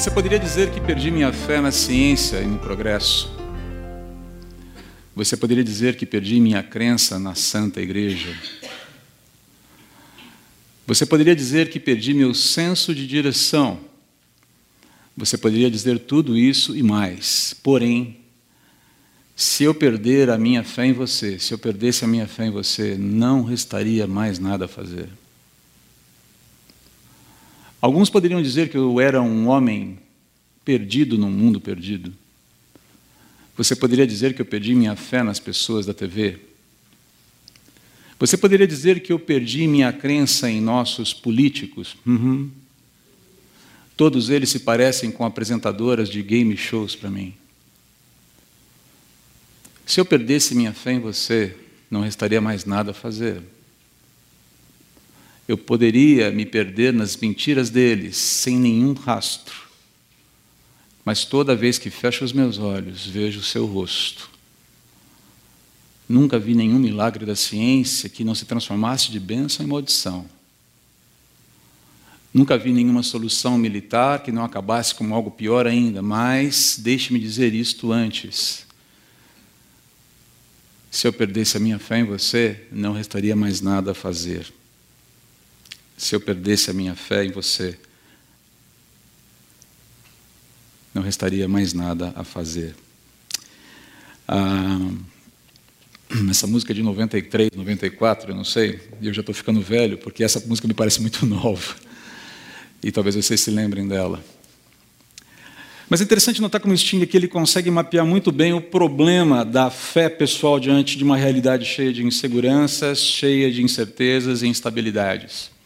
Você poderia dizer que perdi minha fé na ciência e no progresso. Você poderia dizer que perdi minha crença na Santa Igreja. Você poderia dizer que perdi meu senso de direção. Você poderia dizer tudo isso e mais. Porém, se eu perder a minha fé em você, se eu perdesse a minha fé em você, não restaria mais nada a fazer. Alguns poderiam dizer que eu era um homem perdido num mundo perdido. Você poderia dizer que eu perdi minha fé nas pessoas da TV. Você poderia dizer que eu perdi minha crença em nossos políticos. Uhum. Todos eles se parecem com apresentadoras de game shows para mim. Se eu perdesse minha fé em você, não restaria mais nada a fazer eu poderia me perder nas mentiras deles sem nenhum rastro. Mas toda vez que fecho os meus olhos, vejo o seu rosto. Nunca vi nenhum milagre da ciência que não se transformasse de bênção em maldição. Nunca vi nenhuma solução militar que não acabasse como algo pior ainda, mas deixe-me dizer isto antes. Se eu perdesse a minha fé em você, não restaria mais nada a fazer se eu perdesse a minha fé em você, não restaria mais nada a fazer. Ah, essa música é de 93, 94, eu não sei, e eu já estou ficando velho, porque essa música me parece muito nova. E talvez vocês se lembrem dela. Mas é interessante notar como Sting aqui ele consegue mapear muito bem o problema da fé pessoal diante de uma realidade cheia de inseguranças, cheia de incertezas e instabilidades.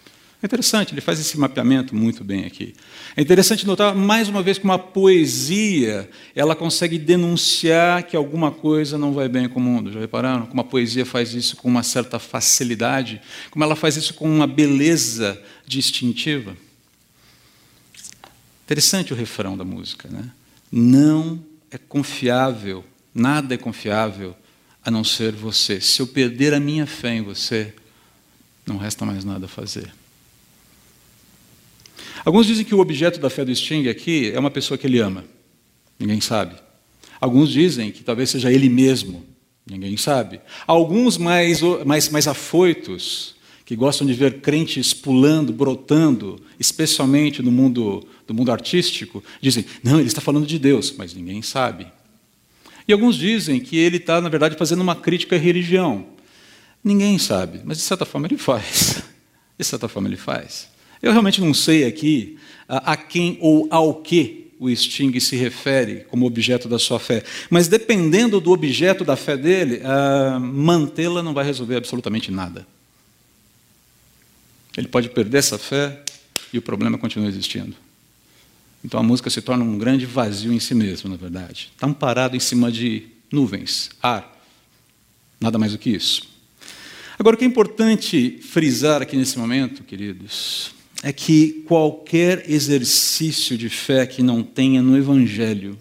É interessante, ele faz esse mapeamento muito bem aqui. É interessante notar, mais uma vez, que uma poesia ela consegue denunciar que alguma coisa não vai bem com o mundo. Já repararam? Como a poesia faz isso com uma certa facilidade, como ela faz isso com uma beleza distintiva. Interessante o refrão da música. Né? Não é confiável, nada é confiável a não ser você. Se eu perder a minha fé em você, não resta mais nada a fazer. Alguns dizem que o objeto da fé do Sting aqui é uma pessoa que ele ama. Ninguém sabe. Alguns dizem que talvez seja ele mesmo. Ninguém sabe. Alguns mais, mais, mais afoitos, que gostam de ver crentes pulando, brotando, especialmente no mundo, do mundo artístico, dizem: não, ele está falando de Deus, mas ninguém sabe. E alguns dizem que ele está, na verdade, fazendo uma crítica à religião. Ninguém sabe, mas de certa forma ele faz. De certa forma ele faz. Eu realmente não sei aqui a, quem ou ao que o Sting se refere como objeto da sua fé. Mas dependendo do objeto da fé dele, mantê-la não vai resolver absolutamente nada. Ele pode perder essa fé e o problema continua existindo. Então a música se torna um grande vazio em si mesmo, na verdade. Está parado em cima de nuvens, ar. Nada mais do que isso. Agora, o que é importante frisar aqui nesse momento, queridos, é que qualquer exercício de fé que não tenha no Evangelho,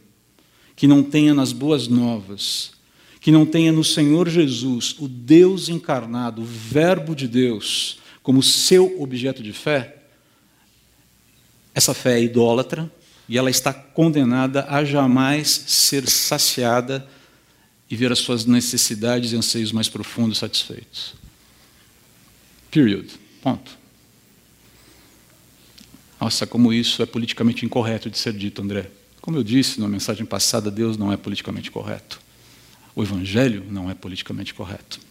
que não tenha nas boas novas, que não tenha no Senhor Jesus, o Deus encarnado, o Verbo de Deus, como seu objeto de fé, essa fé é idólatra e ela está condenada a jamais ser saciada e ver as suas necessidades e anseios mais profundos satisfeitos. Period. Ponto. Nossa, como isso é politicamente incorreto de ser dito, André. Como eu disse na mensagem passada, Deus não é politicamente correto. O Evangelho não é politicamente correto.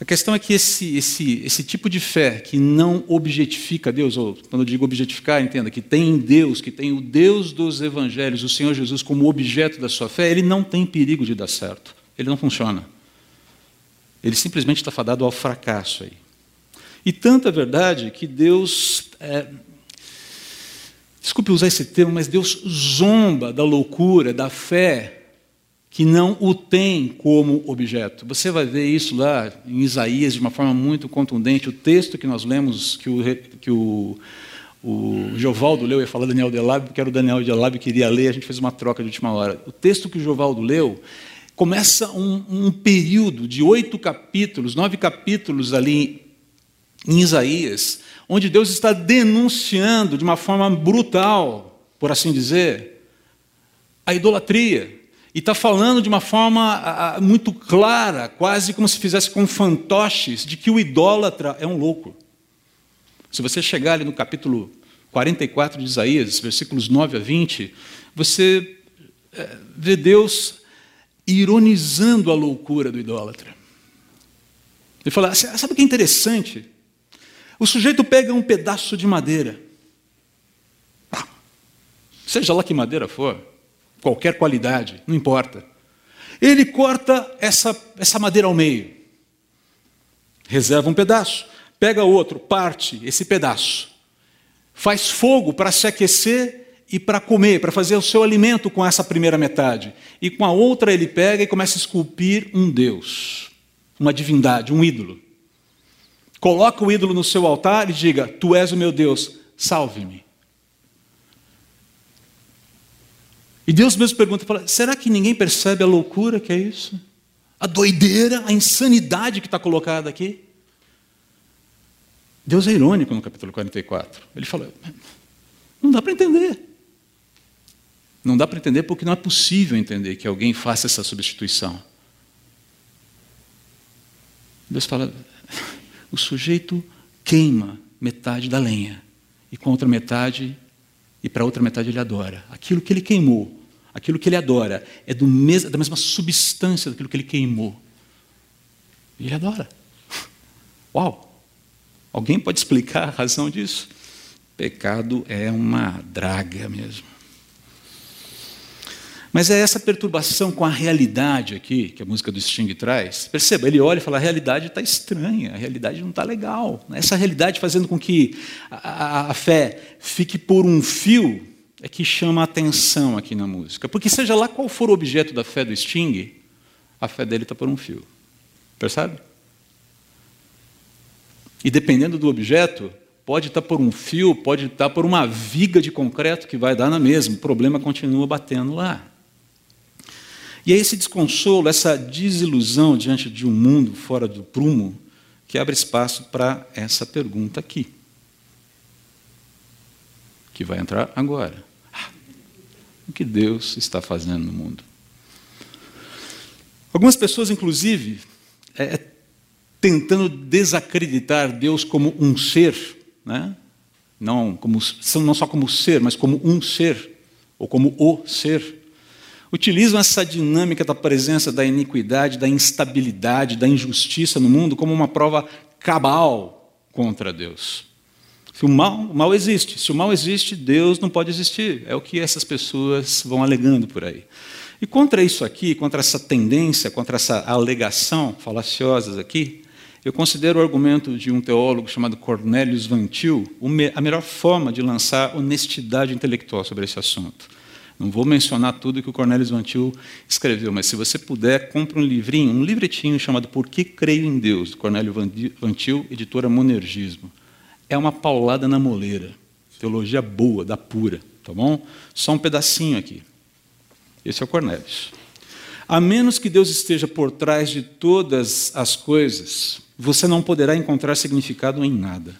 A questão é que esse, esse, esse tipo de fé que não objetifica Deus, ou quando eu digo objetificar, entenda, que tem Deus, que tem o Deus dos evangelhos, o Senhor Jesus como objeto da sua fé, ele não tem perigo de dar certo. Ele não funciona. Ele simplesmente está fadado ao fracasso aí. E tanta verdade que Deus. É, desculpe usar esse termo, mas Deus zomba da loucura, da fé, que não o tem como objeto. Você vai ver isso lá em Isaías de uma forma muito contundente. O texto que nós lemos, que o, que o, o Jovaldo leu, ia falar Daniel Delab, porque era o Daniel Delab que queria ler, a gente fez uma troca de última hora. O texto que o Jovaldo leu começa um, um período de oito capítulos, nove capítulos ali em Isaías, onde Deus está denunciando de uma forma brutal por assim dizer, a idolatria. E está falando de uma forma muito clara, quase como se fizesse com fantoches, de que o idólatra é um louco. Se você chegar ali no capítulo 44 de Isaías, versículos 9 a 20, você é, vê Deus ironizando a loucura do idólatra. Ele fala: sabe o que é interessante? O sujeito pega um pedaço de madeira, seja lá que madeira for, qualquer qualidade, não importa. Ele corta essa, essa madeira ao meio, reserva um pedaço, pega outro, parte esse pedaço, faz fogo para se aquecer e para comer, para fazer o seu alimento com essa primeira metade. E com a outra ele pega e começa a esculpir um Deus, uma divindade, um ídolo. Coloca o ídolo no seu altar e diga: Tu és o meu Deus, salve-me. E Deus mesmo pergunta: será que ninguém percebe a loucura que é isso? A doideira, a insanidade que está colocada aqui? Deus é irônico no capítulo 44. Ele fala: não dá para entender. Não dá para entender porque não é possível entender que alguém faça essa substituição. Deus fala: o sujeito queima metade da lenha, e com outra metade, e para outra metade ele adora. Aquilo que ele queimou, aquilo que ele adora, é mes da mesma substância daquilo que ele queimou. E ele adora. Uau! Alguém pode explicar a razão disso? Pecado é uma draga mesmo. Mas é essa perturbação com a realidade aqui que a música do Sting traz. Perceba, ele olha e fala: a realidade está estranha, a realidade não está legal. Essa realidade fazendo com que a, a, fé fique por um fio é que chama a atenção aqui na música. Porque, seja lá qual for o objeto da fé do Sting, a fé dele está por um fio. Percebe? E dependendo do objeto, pode estar tá por um fio, pode estar tá por uma viga de concreto que vai dar na mesma. O problema continua batendo lá. E é esse desconsolo, essa desilusão diante de um mundo fora do prumo, que abre espaço para essa pergunta aqui. Que vai entrar agora. Ah, o que Deus está fazendo no mundo? Algumas pessoas, inclusive, é, é tentando desacreditar Deus como um ser, né? não, como, não só como ser, mas como um ser, ou como o ser utilizam essa dinâmica da presença da iniquidade, da instabilidade, da injustiça no mundo como uma prova cabal contra Deus. Se o mal, o mal existe, se o mal existe, Deus não pode existir. É o que essas pessoas vão alegando por aí. E contra isso aqui, contra essa tendência, contra essa alegação falaciosa aqui, eu considero o argumento de um teólogo chamado Cornelius Van Til a melhor forma de lançar honestidade intelectual sobre esse assunto. Não vou mencionar tudo que o Cornelius Van Til escreveu, mas se você puder, compre um livrinho, um livretinho chamado Por que Creio em Deus, do Cornélio Van Til, editora Monergismo. É uma paulada na moleira. Teologia boa, da pura, tá bom? Só um pedacinho aqui. Esse é o Cornelius. A menos que Deus esteja por trás de todas as coisas, você não poderá encontrar significado em nada.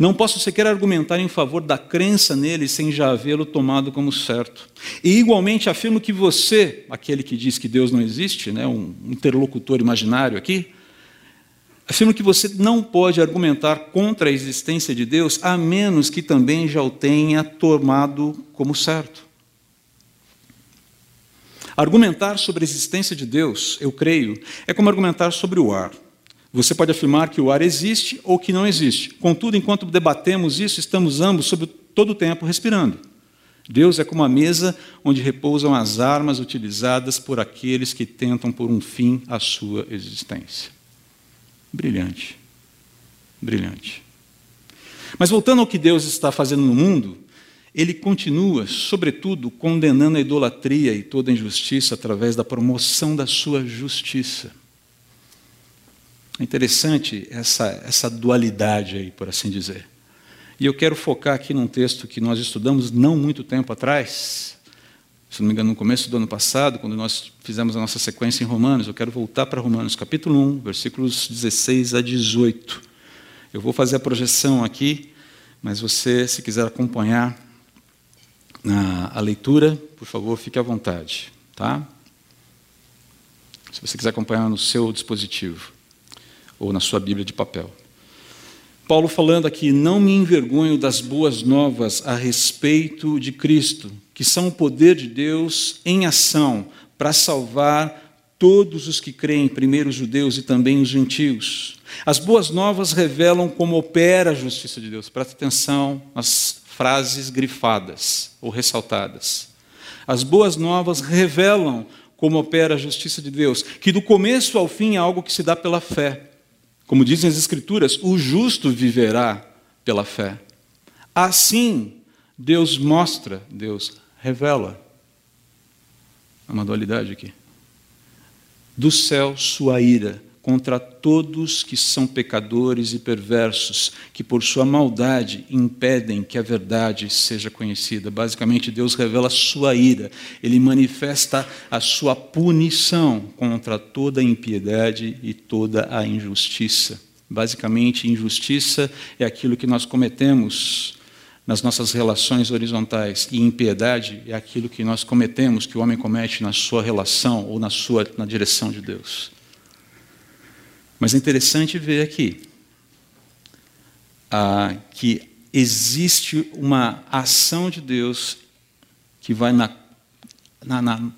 Não posso sequer argumentar em favor da crença nele sem já havê-lo tomado como certo. E igualmente afirmo que você, aquele que diz que Deus não existe, né, um interlocutor imaginário aqui, afirmo que você não pode argumentar contra a existência de Deus a menos que também já o tenha tomado como certo. Argumentar sobre a existência de Deus, eu creio, é como argumentar sobre o ar. Você pode afirmar que o ar existe ou que não existe. Contudo, enquanto debatemos isso, estamos ambos, sobre todo o tempo, respirando. Deus é como a mesa onde repousam as armas utilizadas por aqueles que tentam por um fim a sua existência. Brilhante. Brilhante. Mas voltando ao que Deus está fazendo no mundo, ele continua, sobretudo, condenando a idolatria e toda a injustiça através da promoção da sua justiça. É interessante essa, essa dualidade aí, por assim dizer. E eu quero focar aqui num texto que nós estudamos não muito tempo atrás, se não me engano, no começo do ano passado, quando nós fizemos a nossa sequência em Romanos. Eu quero voltar para Romanos, capítulo 1, versículos 16 a 18. Eu vou fazer a projeção aqui, mas você, se quiser acompanhar, a, leitura, por favor, fique à vontade, tá? Se você quiser acompanhar no seu dispositivo ou na sua Bíblia de papel. Paulo falando aqui: Não me envergonho das boas novas a respeito de Cristo, que são o poder de Deus em ação para salvar todos os que creem, primeiro os judeus e também os gentios. As boas novas revelam como opera a justiça de Deus. Presta atenção nas frases grifadas ou ressaltadas. As boas novas revelam como opera a justiça de Deus, que do começo ao fim é algo que se dá pela fé. Como dizem as Escrituras, o justo viverá pela fé. Assim, Deus mostra, Deus revela. É uma dualidade aqui. Do céu, sua ira contra todos que são pecadores e perversos, que por sua maldade impedem que a verdade seja conhecida. Basicamente, Deus revela a sua ira, ele manifesta a sua punição contra toda a impiedade e toda a injustiça. Basicamente, injustiça é aquilo que nós cometemos nas nossas relações horizontais e impiedade é aquilo que nós cometemos, que o homem comete na sua relação ou na sua na direção de Deus. Mas é interessante ver aqui ah, que existe uma ação de Deus que vai na, na, na,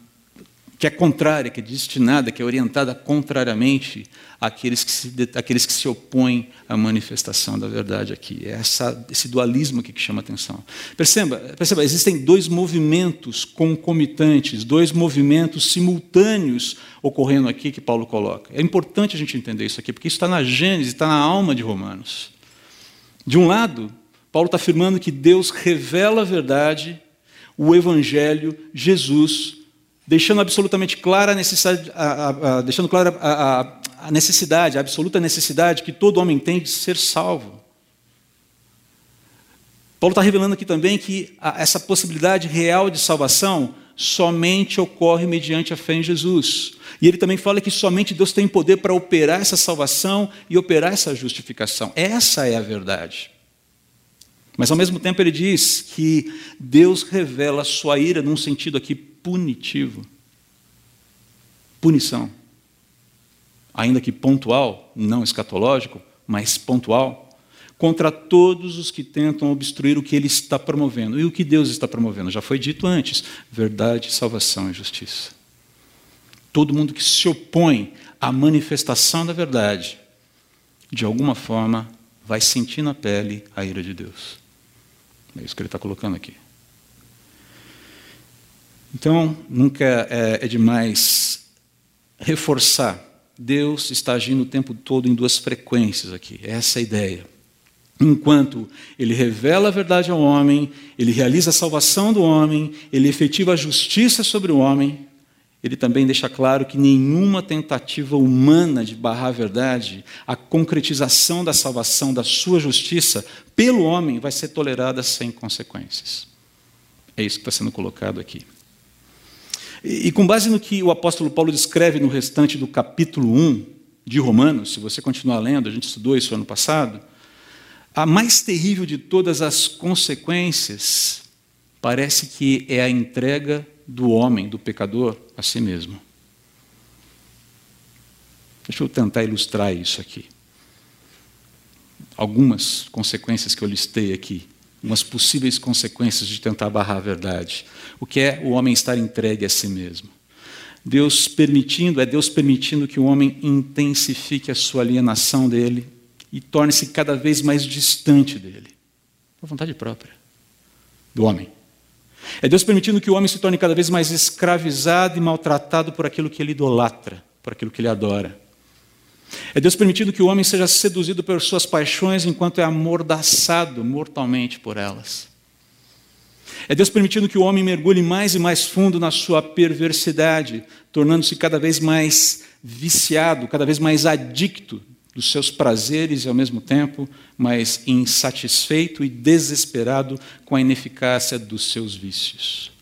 que é contrária, que é destinada, que é orientada contrariamente àqueles que se, àqueles que se opõem à manifestação da verdade aqui. É essa, esse dualismo aqui que chama a atenção. Perceba, perceba, existem dois movimentos concomitantes, dois movimentos simultâneos ocorrendo aqui que Paulo coloca. É importante a gente entender isso aqui, porque isso está na Gênesis, está na alma de Romanos. De um lado, Paulo está afirmando que Deus revela a verdade, o Evangelho, Jesus, deixando absolutamente clara a necessidade, a, a, a, deixando clara a, necessidade, a absoluta necessidade que todo homem tem de ser salvo. Paulo está revelando aqui também que essa possibilidade real de salvação somente ocorre mediante a fé em Jesus. E ele também fala que somente Deus tem poder para operar essa salvação e operar essa justificação. Essa é a verdade. Mas ao mesmo tempo ele diz que Deus revela a sua ira num sentido aqui punitivo. Punição. Ainda que pontual, não escatológico, mas pontual, contra todos os que tentam obstruir o que ele está promovendo. E o que Deus está promovendo? Já foi dito antes: verdade, salvação e justiça. Todo mundo que se opõe à manifestação da verdade, de alguma forma, vai sentir na pele a ira de Deus. É isso que ele está colocando aqui. Então, nunca é, é demais reforçar. Deus está agindo o tempo todo em duas frequências aqui. Essa é a ideia. Enquanto ele revela a verdade ao homem, ele realiza a salvação do homem, ele efetiva a justiça sobre o homem, ele também deixa claro que nenhuma tentativa humana de barrar a verdade, a concretização da salvação, da sua justiça, pelo homem, vai ser tolerada sem consequências. É isso que está sendo colocado aqui. E, com base no que o apóstolo Paulo descreve no restante do capítulo 1 de Romanos, se você continuar lendo, a gente estudou isso ano passado, a mais terrível de todas as consequências parece que é a entrega do homem, do pecador, a si mesmo. Deixa eu tentar ilustrar isso aqui. Algumas consequências que eu listei aqui, umas possíveis consequências de tentar barrar a verdade. O que é o homem estar entregue a si mesmo? Deus permitindo, é Deus permitindo que o homem intensifique a sua alienação dele e torne-se cada vez mais distante dele. Por vontade própria do homem. É Deus permitindo que o homem se torne cada vez mais escravizado e maltratado por aquilo que ele idolatra, por aquilo que ele adora. É Deus permitindo que o homem seja seduzido por suas paixões enquanto é amordaçado mortalmente por elas. É Deus permitindo que o homem mergulhe mais e mais fundo na sua perversidade, tornando-se cada vez mais viciado, cada vez mais adicto dos seus prazeres e, ao mesmo tempo, mais insatisfeito e desesperado com a ineficácia dos seus vícios.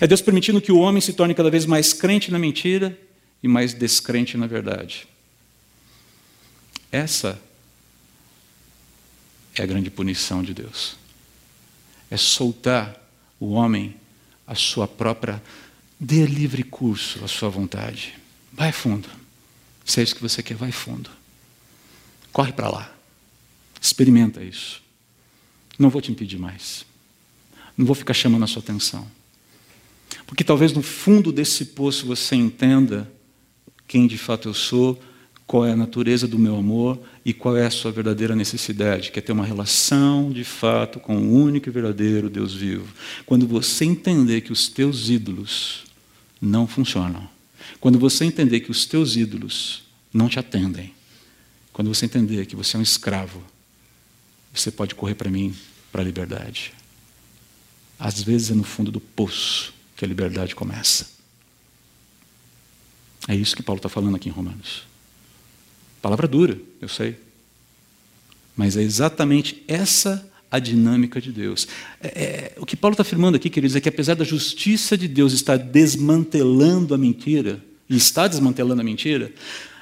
É Deus permitindo que o homem se torne cada vez mais crente na mentira e mais descrente na verdade. Essa é a grande punição de Deus. É soltar o homem à sua própria. Dê livre curso à sua vontade. Vai fundo. Se é isso que você quer, vai fundo. Corre para lá. Experimenta isso. Não vou te impedir mais. Não vou ficar chamando a sua atenção. Porque talvez no fundo desse poço você entenda quem de fato eu sou, qual é a natureza do meu amor e qual é a sua verdadeira necessidade, que é ter uma relação de fato com o único e verdadeiro Deus vivo. Quando você entender que os teus ídolos não funcionam, quando você entender que os teus ídolos não te atendem, quando você entender que você é um escravo, você pode correr para mim, para a liberdade. Às vezes é no fundo do poço que a liberdade começa. É isso que Paulo está falando aqui em Romanos. Palavra dura, eu sei. Mas é exatamente essa a dinâmica de Deus. É, é, o que Paulo está afirmando aqui, queridos, é que apesar da justiça de Deus estar desmantelando a mentira, e está desmantelando a mentira,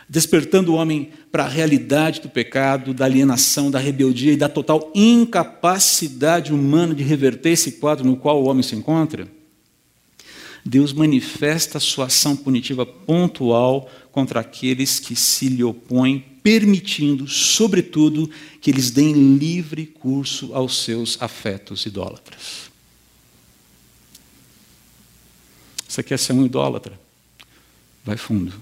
despertando o homem para a realidade do pecado, da alienação, da rebeldia e da total incapacidade humana de reverter esse quadro no qual o homem se encontra, Deus manifesta a sua ação punitiva pontual contra aqueles que se lhe opõem, permitindo, sobretudo, que eles deem livre curso aos seus afetos idólatras. Você quer ser um idólatra? Vai fundo.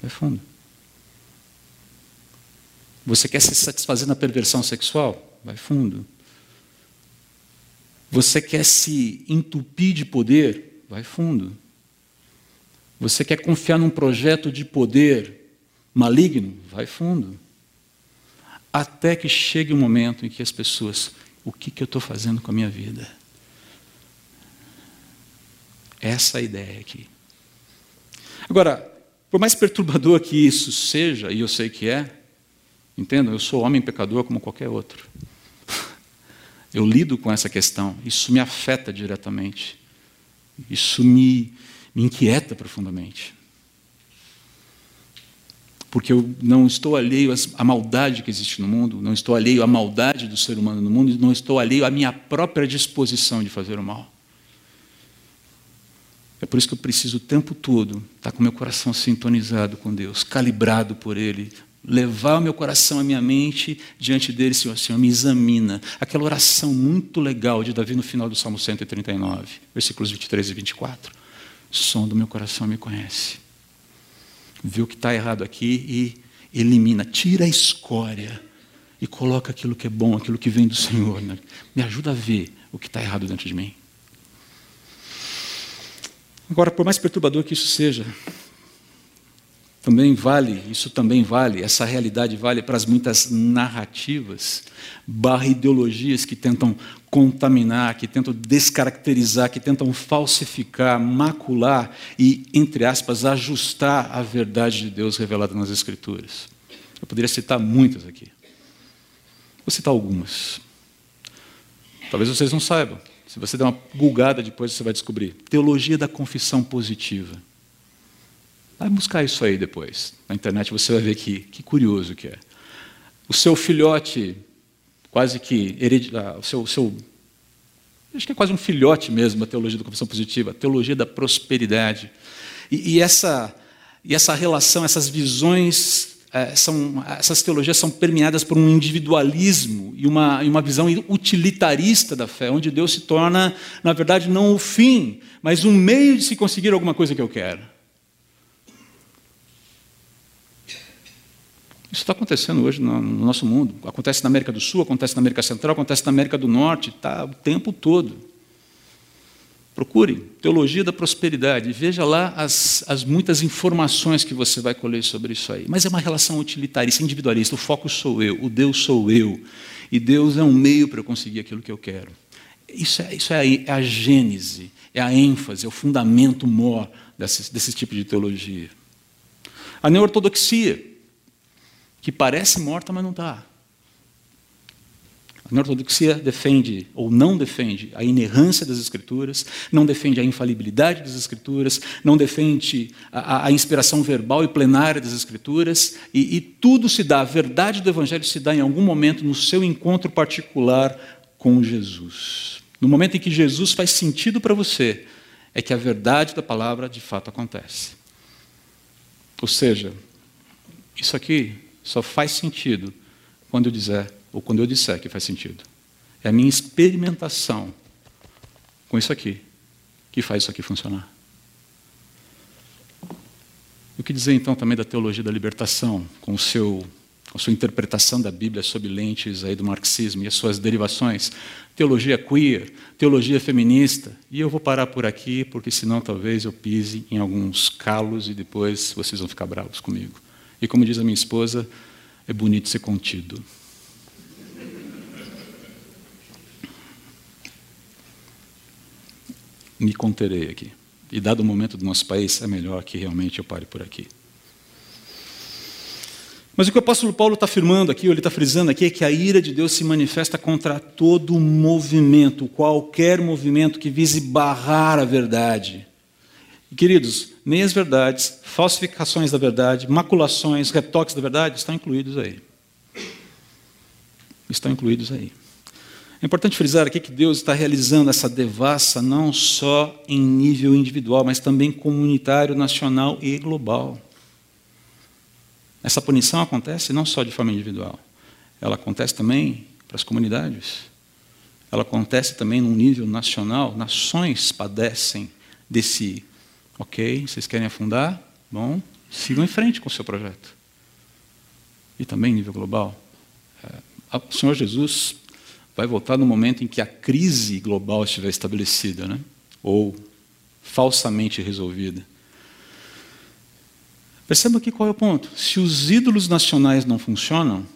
Vai fundo. Você quer se satisfazer na perversão sexual? Vai fundo. Você quer se entupir de poder? Vai fundo. Você quer confiar num projeto de poder maligno? Vai fundo. Até que chegue o um momento em que as pessoas, o que, que eu estou fazendo com a minha vida? Essa é a ideia aqui. Agora, por mais perturbador que isso seja, e eu sei que é, entendam, eu sou homem pecador como qualquer outro. Eu lido com essa questão, isso me afeta diretamente, isso me, me inquieta profundamente. Porque eu não estou alheio à maldade que existe no mundo, não estou alheio à maldade do ser humano no mundo, não estou alheio à minha própria disposição de fazer o mal. É por isso que eu preciso o tempo todo estar com meu coração sintonizado com Deus, calibrado por Ele, levar o meu coração, a minha mente diante dele, Senhor, Senhor, me examina. Aquela oração muito legal de Davi no final do Salmo 139, versículos 23 e 24. O som do meu coração me conhece. Vê o que está errado aqui e elimina, tira a escória e coloca aquilo que é bom, aquilo que vem do Senhor. Né? Me ajuda a ver o que está errado dentro de mim. Agora, por mais perturbador que isso seja, também vale, isso também vale, essa realidade vale para as muitas narrativas, barra ideologias que tentam contaminar, que tentam descaracterizar, que tentam falsificar, macular e, entre aspas, ajustar a verdade de Deus revelada nas Escrituras. Eu poderia citar muitas aqui. Vou citar algumas. Talvez vocês não saibam. Se você der uma bugada depois, você vai descobrir. Teologia da confissão positiva. Vai buscar isso aí depois. Na internet você vai ver que, que curioso que é. O seu filhote, quase que hereditário, ah, o seu, seu, acho que é quase um filhote mesmo, a teologia da confissão positiva, a teologia da prosperidade. E, e essa, e essa relação, essas visões é, são, essas teologias são permeadas por um individualismo e uma, e uma visão utilitarista da fé, onde Deus se torna, na verdade, não o fim, mas um meio de se conseguir alguma coisa que eu quero. Isso está acontecendo hoje no, no nosso mundo. Acontece na América do Sul, acontece na América Central, acontece na América do Norte, está o tempo todo. Procure Teologia da Prosperidade, veja lá as, as muitas informações que você vai colher sobre isso aí. Mas é uma relação utilitarista, individualista. O foco sou eu, o Deus sou eu. E Deus é um meio para eu conseguir aquilo que eu quero. Isso é, isso é, a, é a gênese, é a ênfase, é o fundamento maior desse, desse tipo de teologia. A neortodoxia, que parece morta, mas não está. A ortodoxia defende ou não defende a inerrância das Escrituras, não defende a infalibilidade das Escrituras, não defende a, a inspiração verbal e plenária das Escrituras, e, e tudo se dá, a verdade do Evangelho se dá em algum momento no seu encontro particular com Jesus. No momento em que Jesus faz sentido para você, é que a verdade da palavra de fato acontece. Ou seja, isso aqui só faz sentido quando eu dizer, ou quando eu disser que faz sentido. É a minha experimentação com isso aqui que faz isso aqui funcionar. O que dizer então também da teologia da libertação, com seu com a sua interpretação da Bíblia sob lentes aí do marxismo e as suas derivações, teologia queer, teologia feminista, e eu vou parar por aqui, porque senão talvez eu pise em alguns calos e depois vocês vão ficar bravos comigo. E como diz a minha esposa, é bonito ser contido. Me conterei aqui. E dado o momento do nosso país, é melhor que realmente eu pare por aqui. Mas o que o apóstolo Paulo está afirmando aqui, ou ele está frisando aqui, é que a ira de Deus se manifesta contra todo movimento, qualquer movimento que vise barrar a verdade. Queridos, meias verdades, falsificações da verdade, maculações, retoques da verdade estão incluídos aí. Estão incluídos aí. É importante frisar aqui que Deus está realizando essa devassa não só em nível individual, mas também comunitário, nacional e global. Essa punição acontece não só de forma individual, ela acontece também para as comunidades. Ela acontece também num nível nacional. Nações padecem desse, ok, vocês querem afundar? Bom, sigam em frente com o seu projeto. E também nível global. É, o Senhor Jesus vai voltar no momento em que a crise global estiver estabelecida, né? ou falsamente resolvida. Perceba aqui qual é o ponto. Se os ídolos nacionais não funcionam,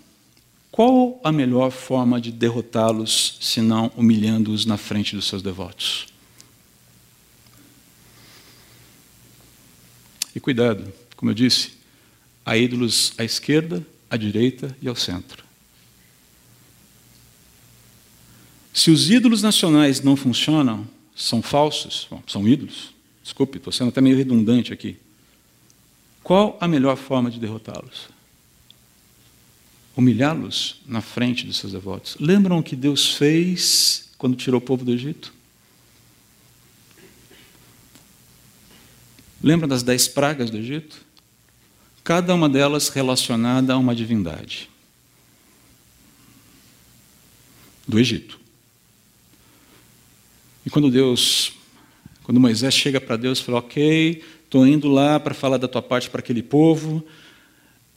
qual a melhor forma de derrotá-los senão humilhando-os na frente dos seus devotos? E cuidado, como eu disse, há ídolos à esquerda, à direita e ao centro. Se os ídolos nacionais não funcionam, são falsos, bom, são ídolos. Desculpe, estou sendo até meio redundante aqui. Qual a melhor forma de derrotá-los? Humilhá-los na frente dos seus devotos. Lembram o que Deus fez quando tirou o povo do Egito? Lembram das dez pragas do Egito? Cada uma delas relacionada a uma divindade. Do Egito. E quando Deus, quando Moisés chega para Deus e fala: Ok, Estou indo lá para falar da tua parte para aquele povo.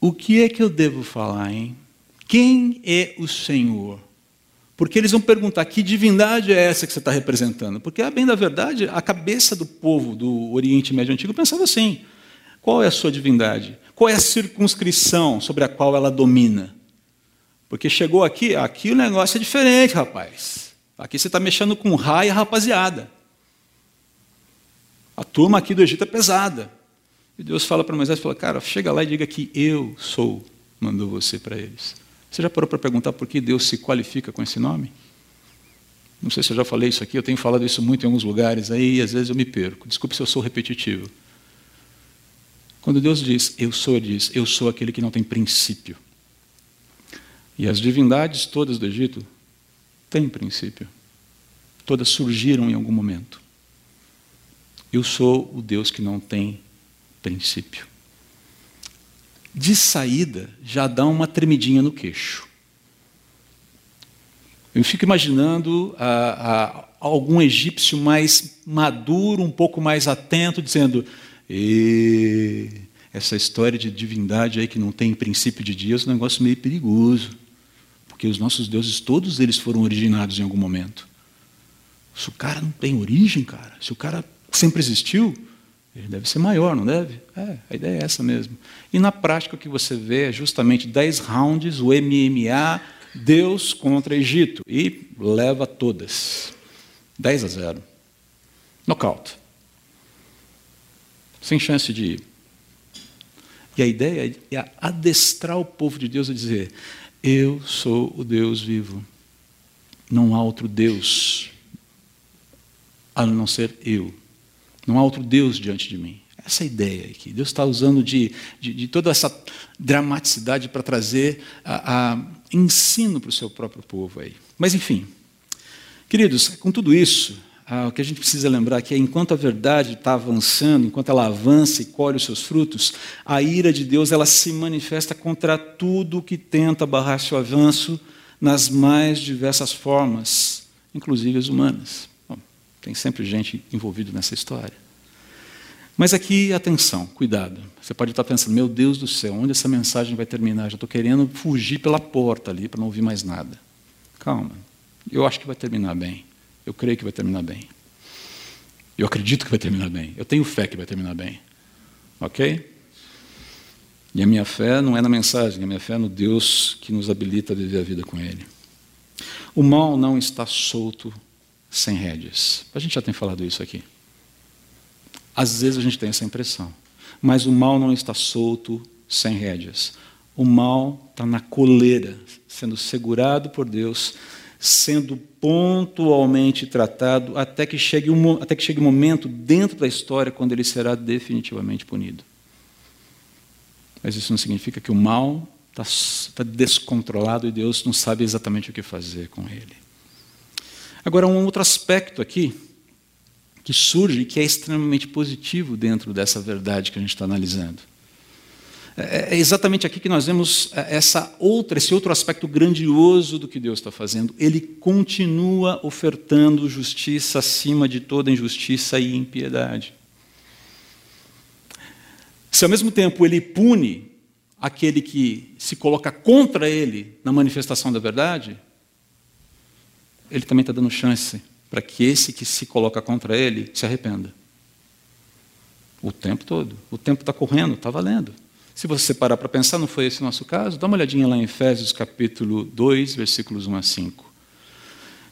O que é que eu devo falar, hein? Quem é o Senhor? Porque eles vão perguntar que divindade é essa que você está representando? Porque, a bem da verdade, a cabeça do povo do Oriente Médio Antigo pensava assim: qual é a sua divindade? Qual é a circunscrição sobre a qual ela domina? Porque chegou aqui, aqui o negócio é diferente, rapaz. Aqui você está mexendo com raia, rapaziada. A turma aqui do Egito é pesada. E Deus fala para Moisés, fala, cara, chega lá e diga que eu sou, mandou você para eles. Você já parou para perguntar por que Deus se qualifica com esse nome? Não sei se eu já falei isso aqui, eu tenho falado isso muito em alguns lugares aí, e às vezes eu me perco. Desculpe se eu sou repetitivo. Quando Deus diz, eu sou, ele diz, eu sou aquele que não tem princípio. E as divindades todas do Egito têm princípio. Todas surgiram em algum momento. Eu sou o Deus que não tem princípio. De saída, já dá uma tremidinha no queixo. Eu fico imaginando algum egípcio mais maduro, um pouco mais atento, dizendo: essa história de divindade aí que não tem princípio de Deus é um negócio meio perigoso. Porque os nossos deuses, todos eles foram originados em algum momento. Se o cara não tem origem, cara, se o cara sempre existiu, ele deve ser maior, não deve? É, a ideia é essa mesmo. E na prática o que você vê é justamente 10 rounds, o MMA, Deus contra Egito. E leva todas. 10 a 0. Nocaute. Sem chance de ir. E a ideia é adestrar o povo de Deus a dizer: Eu sou o Deus vivo. Não há outro Deus a não ser eu. Não há outro Deus diante de mim. Essa é ideia que Deus está usando de, de, de, toda essa dramaticidade para trazer a, a ensino para o seu próprio povo aí. Mas enfim, Queridos, com tudo isso, ah, o que a gente precisa lembrar é que enquanto a verdade está avançando, enquanto ela avança e colhe os seus frutos, a ira de Deus ela se manifesta contra tudo que tenta barrar seu avanço nas mais diversas formas, inclusive as humanas. Bom, tem sempre gente envolvida nessa história. Mas aqui, atenção, cuidado. Você pode estar pensando, meu Deus do céu, onde essa mensagem vai terminar? Já estou querendo fugir pela porta ali para não ouvir mais nada. Calma, eu acho que vai terminar bem. Eu creio que vai terminar bem. Eu acredito que vai terminar bem. Eu tenho fé que vai terminar bem. Ok? E a minha fé não é na mensagem, a minha fé é no Deus que nos habilita a viver a vida com Ele. O mal não está solto sem rédeas. A gente já tem falado isso aqui. Às vezes a gente tem essa impressão. Mas o mal não está solto sem rédeas. O mal está na coleira, sendo segurado por Deus sendo pontualmente tratado até que chegue um, até que chegue um momento dentro da história quando ele será definitivamente punido. Mas isso não significa que o mal está tá descontrolado e Deus não sabe exatamente o que fazer com ele. Agora, um outro aspecto aqui que surge que é extremamente positivo dentro dessa verdade que a gente está analisando. É, é exatamente aqui que nós vemos é, essa outra, esse outro aspecto grandioso do que Deus está fazendo. Ele continua ofertando justiça acima de toda injustiça e impiedade. Se ao mesmo tempo ele pune aquele que se coloca contra ele na manifestação da verdade, ele também está dando chance para que esse que se coloca contra ele se arrependa. O tempo todo. O tempo está correndo, está valendo. Se você parar para pensar, não foi esse o nosso caso? Dá uma olhadinha lá em Efésios capítulo 2, versículos 1 a 5.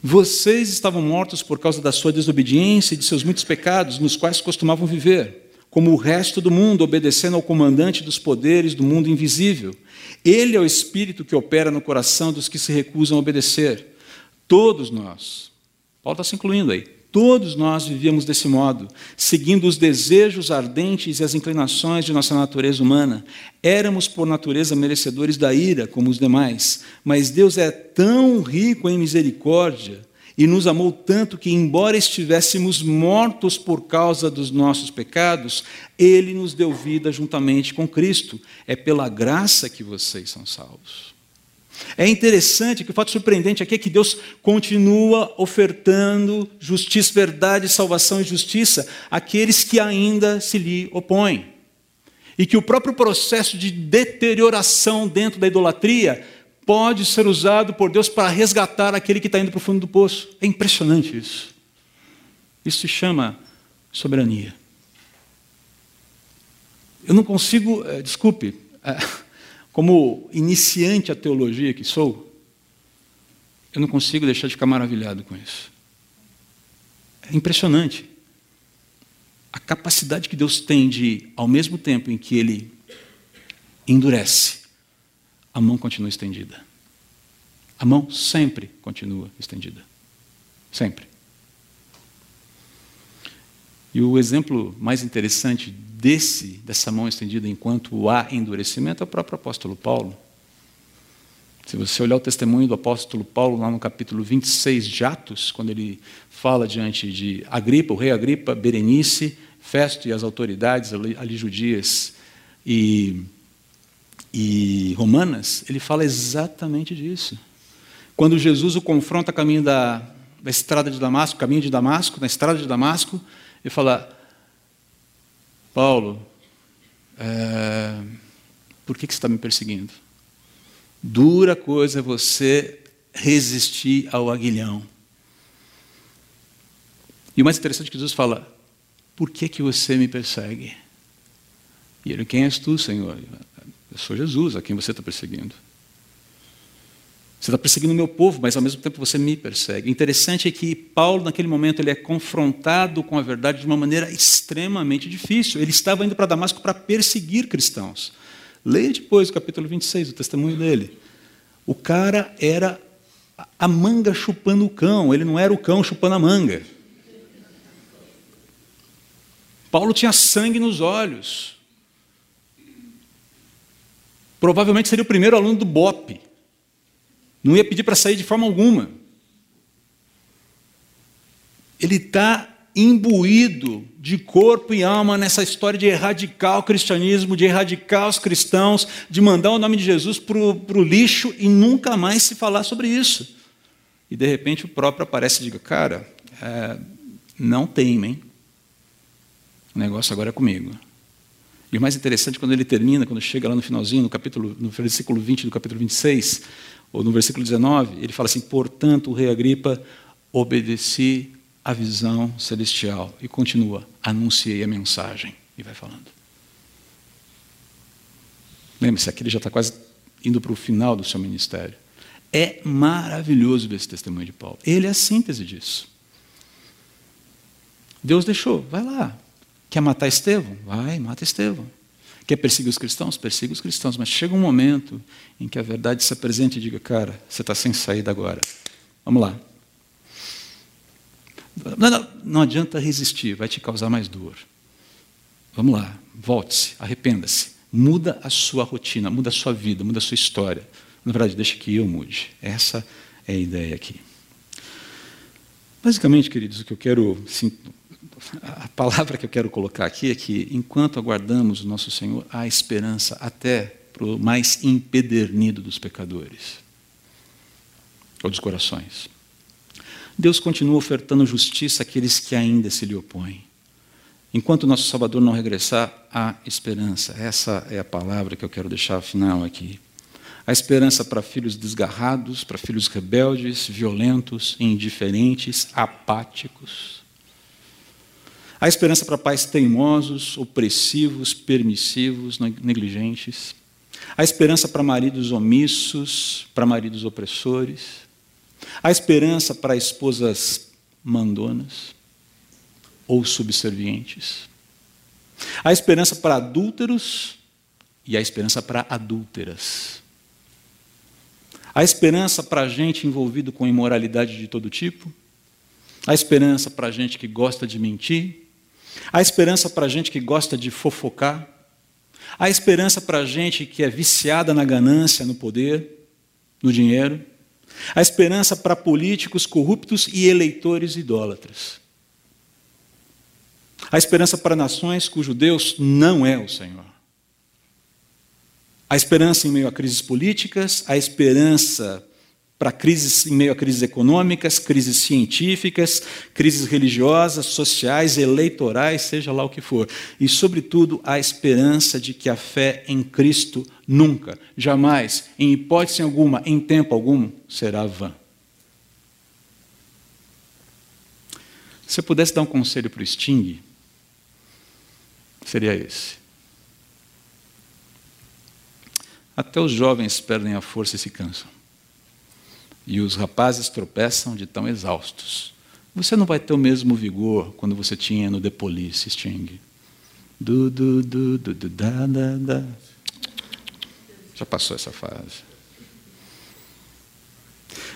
Vocês estavam mortos por causa da sua desobediência e de seus muitos pecados, nos quais costumavam viver, como o resto do mundo, obedecendo ao comandante dos poderes do mundo invisível. Ele é o espírito que opera no coração dos que se recusam a obedecer. Todos nós, Paulo está se incluindo aí, Todos nós vivíamos desse modo, seguindo os desejos ardentes e as inclinações de nossa natureza humana. Éramos, por natureza, merecedores da ira, como os demais, mas Deus é tão rico em misericórdia e nos amou tanto que, embora estivéssemos mortos por causa dos nossos pecados, Ele nos deu vida juntamente com Cristo. É pela graça que vocês são salvos. É interessante que o fato surpreendente aqui é que Deus continua ofertando justiça, verdade, salvação e justiça àqueles que ainda se lhe opõem. E que o próprio processo de deterioração dentro da idolatria pode ser usado por Deus para resgatar aquele que está indo para o fundo do poço. É impressionante isso. Isso se chama soberania. Eu não consigo, eh, desculpe, eh, como iniciante a teologia que sou, eu não consigo deixar de ficar maravilhado com isso. É impressionante. A capacidade que Deus tem de, ao mesmo tempo em que Ele endurece, a mão continua estendida. A mão sempre continua estendida. Sempre. E o exemplo mais interessante desse, dessa mão estendida enquanto há endurecimento é o próprio apóstolo Paulo. Se você olhar o testemunho do apóstolo Paulo lá no capítulo 26 de Atos, quando ele fala diante de Agripa, o rei Agripa, Berenice, Festo e as autoridades ali, judias e, e romanas, ele fala exatamente disso. Quando Jesus o confronta a caminho da, da estrada de Damasco, caminho de Damasco, na estrada de Damasco, ele fala: Paulo, é, por que, que você está me perseguindo? Dura coisa é você resistir ao aguilhão. E o mais interessante é que Jesus fala: Por que, que você me persegue? E ele: Quem és tu, Senhor? Eu sou Jesus, a quem você está perseguindo. Você está perseguindo o meu povo, mas ao mesmo tempo você me persegue. O interessante é que Paulo, naquele momento, ele é confrontado com a verdade de uma maneira extremamente difícil. Ele estava indo para Damasco para perseguir cristãos. Leia depois o capítulo 26, o testemunho dele. O cara era a manga chupando o cão, ele não era o cão chupando a manga. Paulo tinha sangue nos olhos. Provavelmente seria o primeiro aluno do BOP. Não ia pedir para sair de forma alguma. Ele está imbuído de corpo e alma nessa história de erradicar o cristianismo, de erradicar os cristãos, de mandar o nome de Jesus para o lixo e nunca mais se falar sobre isso. E de repente o próprio aparece e diga: Cara, é, não temem, o negócio agora é comigo. E o mais interessante, quando ele termina, quando chega lá no finalzinho, no, capítulo, no versículo 20 do capítulo 26, ou no versículo 19, ele fala assim: Portanto, o rei Agripa, obedeci a visão celestial. E continua: anunciei a mensagem. E vai falando. Lembre-se, aqui ele já está quase indo para o final do seu ministério. É maravilhoso ver esse testemunho de Paulo. Ele é a síntese disso. Deus deixou, vai lá. Quer matar Estevão? Vai, mata Estevão. Quer perseguir os cristãos? Persiga os cristãos. Mas chega um momento em que a verdade se apresenta e diga: cara, você está sem saída agora. Vamos lá. Não, não, não adianta resistir, vai te causar mais dor. Vamos lá, volte-se, arrependa-se. Muda a sua rotina, muda a sua vida, muda a sua história. Na verdade, deixa que eu mude. Essa é a ideia aqui. Basicamente, queridos, o que eu quero sim, a palavra que eu quero colocar aqui é que, enquanto aguardamos o nosso Senhor, há esperança até para o mais empedernido dos pecadores ou dos corações. Deus continua ofertando justiça àqueles que ainda se lhe opõem. Enquanto o nosso Salvador não regressar, há esperança. Essa é a palavra que eu quero deixar final aqui. Há esperança para filhos desgarrados, para filhos rebeldes, violentos, indiferentes, apáticos. Há esperança para pais teimosos, opressivos, permissivos, negligentes. Há esperança para maridos omissos, para maridos opressores. Há esperança para esposas mandonas ou subservientes. Há esperança para adúlteros e há esperança para adúlteras. Há esperança para gente envolvido com imoralidade de todo tipo. Há esperança para gente que gosta de mentir. Há esperança para gente que gosta de fofocar. Há esperança para gente que é viciada na ganância, no poder, no dinheiro. Há esperança para políticos corruptos e eleitores idólatras. Há esperança para nações cujo Deus não é o Senhor. Há esperança em meio a crises políticas, há esperança para crises em meio a crises econômicas, crises científicas, crises religiosas, sociais, eleitorais, seja lá o que for. E, sobretudo, a esperança de que a fé em Cristo nunca, jamais, em hipótese alguma, em tempo algum, será vã. Se eu pudesse dar um conselho para o Sting, seria esse. Até os jovens perdem a força e se cansam e os rapazes tropeçam de tão exaustos. Você não vai ter o mesmo vigor quando você tinha no The Police, Sting. Du, du, du, du, du, da, da, da. Já passou essa fase.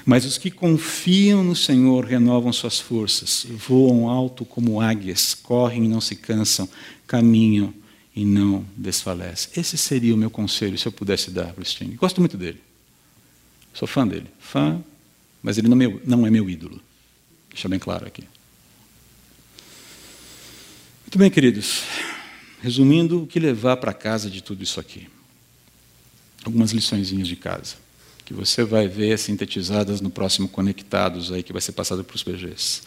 Mas os que confiam no Senhor renovam suas forças, voam alto como águias, correm e não se cansam, caminham e não desfalecem. Esse seria o meu conselho se eu pudesse dar para o Sting. Gosto muito dele. Sou fã dele. Fã, mas ele não, é meu, não é meu ídolo. Deixa bem claro aqui. Muito bem, queridos. Resumindo, o que levar para casa de tudo isso aqui? Algumas liçõezinhas de casa, que você vai ver sintetizadas no próximo Conectados, aí, que vai ser passado para os PGs.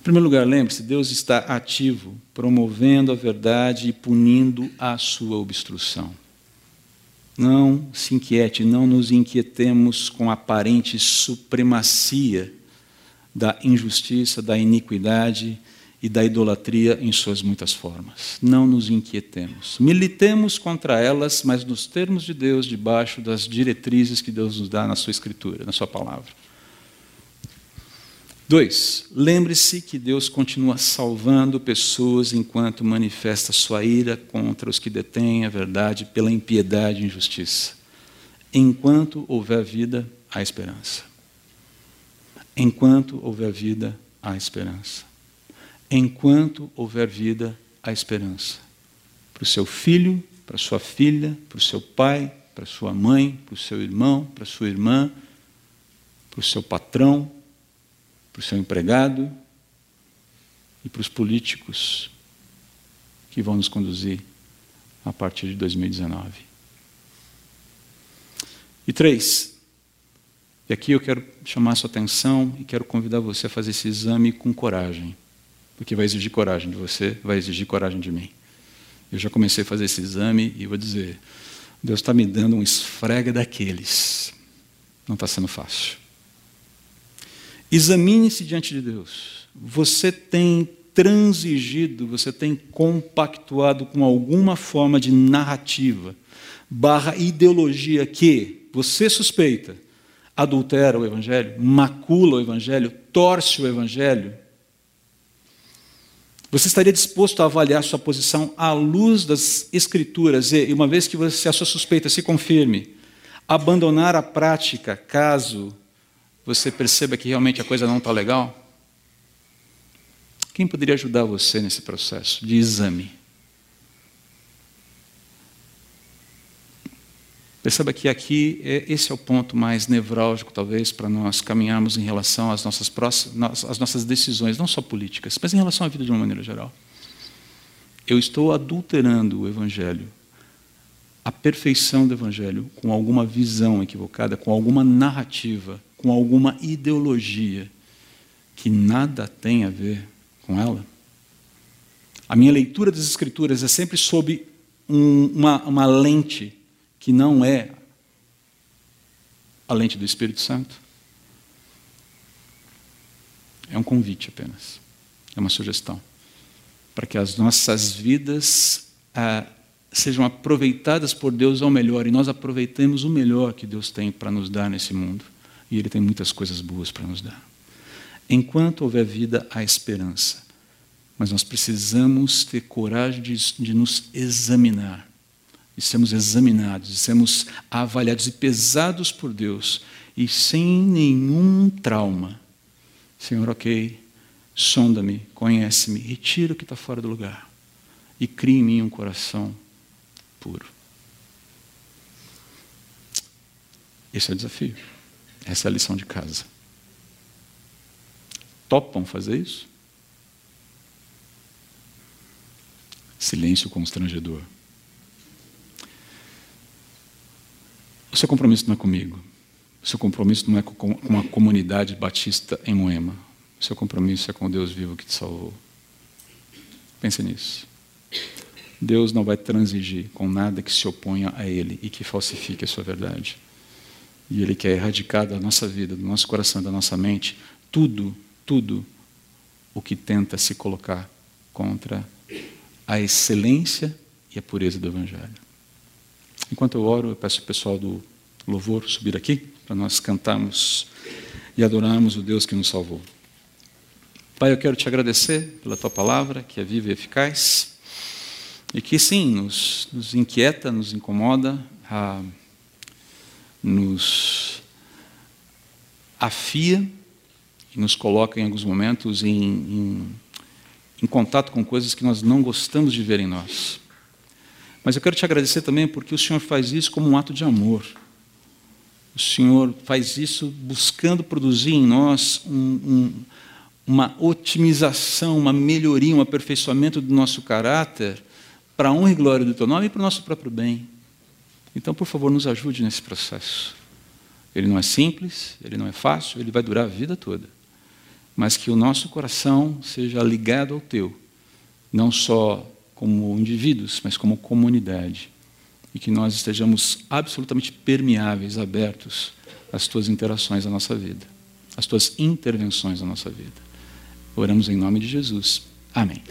Em primeiro lugar, lembre-se, Deus está ativo, promovendo a verdade e punindo a sua obstrução. Não se inquiete, não nos inquietemos com a aparente supremacia da injustiça, da iniquidade e da idolatria em suas muitas formas. Não nos inquietemos. Militemos contra elas, mas nos termos de Deus, debaixo das diretrizes que Deus nos dá na sua Escritura, na sua palavra. Dois, lembre-se que Deus continua salvando pessoas enquanto manifesta sua ira contra os que detêm a verdade pela impiedade e injustiça. Enquanto houver vida, há esperança. Enquanto houver vida, há esperança. Enquanto houver vida, há esperança. Para o seu filho, para sua filha, para o seu pai, para sua mãe, para o seu irmão, para sua irmã, para o seu patrão, para o seu empregado, e para os políticos que vão nos conduzir a partir de 2019. E três, e aqui eu quero chamar a sua atenção e quero convidar você a fazer esse exame com coragem, porque vai exigir coragem de você, vai exigir coragem de mim. Eu já comecei a fazer esse exame e vou dizer: Deus está me dando um esfrega daqueles. Não está sendo fácil. Examine-se diante de Deus. Você tem transigido, você tem compactuado com alguma forma de narrativa, barra ideologia que você suspeita adultera o Evangelho, macula o Evangelho, torce o Evangelho, você estaria disposto a avaliar sua posição à luz das Escrituras e, uma vez que você, a sua suspeita se confirme, abandonar a prática caso você perceba que realmente a coisa não está legal? Quem poderia ajudar você nesse processo de exame? Perceba que aqui é, esse é o ponto mais nevrálgico, talvez, para nós caminharmos em relação às nossas, próximas, às nossas decisões, não só políticas, mas em relação à vida de uma maneira geral. Eu estou adulterando o Evangelho, a perfeição do Evangelho, com alguma visão equivocada, com alguma narrativa, com alguma ideologia que nada tem a ver com ela? A minha leitura das Escrituras é sempre sob um, uma, uma lente que não é a lente do Espírito Santo? É um convite apenas, é uma sugestão, para que as nossas vidas ah, sejam aproveitadas por Deus ao melhor e nós aproveitemos o melhor que Deus tem para nos dar nesse mundo. E Ele tem muitas coisas boas para nos dar. Enquanto houver vida, há esperança. Mas nós precisamos ter coragem de, de nos examinar e sermos examinados, e sermos avaliados e pesados por Deus, e sem nenhum trauma. Senhor, ok, sonda-me, conhece-me, retira o que está fora do lugar e crie em mim um coração puro. Esse é o desafio. Essa é a lição de casa. Topam fazer isso? Silêncio constrangedor. O seu compromisso não é comigo. O seu compromisso não é com a comunidade batista em Moema. O seu compromisso é com o Deus vivo que te salvou. Pense nisso. Deus não vai transigir com nada que se oponha a Ele e que falsifique a sua verdade. E Ele quer erradicar da nossa vida, do nosso coração, da nossa mente, tudo, tudo o que tenta se colocar contra a excelência e a pureza do Evangelho. Enquanto eu oro, eu peço ao pessoal do louvor subir aqui, para nós cantarmos e adorarmos o Deus que nos salvou. Pai, eu quero te agradecer pela tua palavra, que é viva e eficaz, e que sim, nos, nos inquieta, nos incomoda, ah, nos afia e nos coloca em alguns momentos em, em, em contato com coisas que nós não gostamos de ver em nós. Mas eu quero te agradecer também porque o Senhor faz isso como um ato de amor. O Senhor faz isso buscando produzir em nós um, um, uma otimização, uma melhoria, um aperfeiçoamento do nosso caráter para a honra e glória do Teu nome e para o nosso próprio bem. Então, por favor, nos ajude nesse processo. Ele não é simples, ele não é fácil, ele vai durar a vida toda. Mas que o nosso coração seja ligado ao Teu, não só como indivíduos, mas como comunidade. E que nós estejamos absolutamente permeáveis, abertos às tuas interações na nossa vida, às tuas intervenções na nossa vida. Oramos em nome de Jesus. Amém.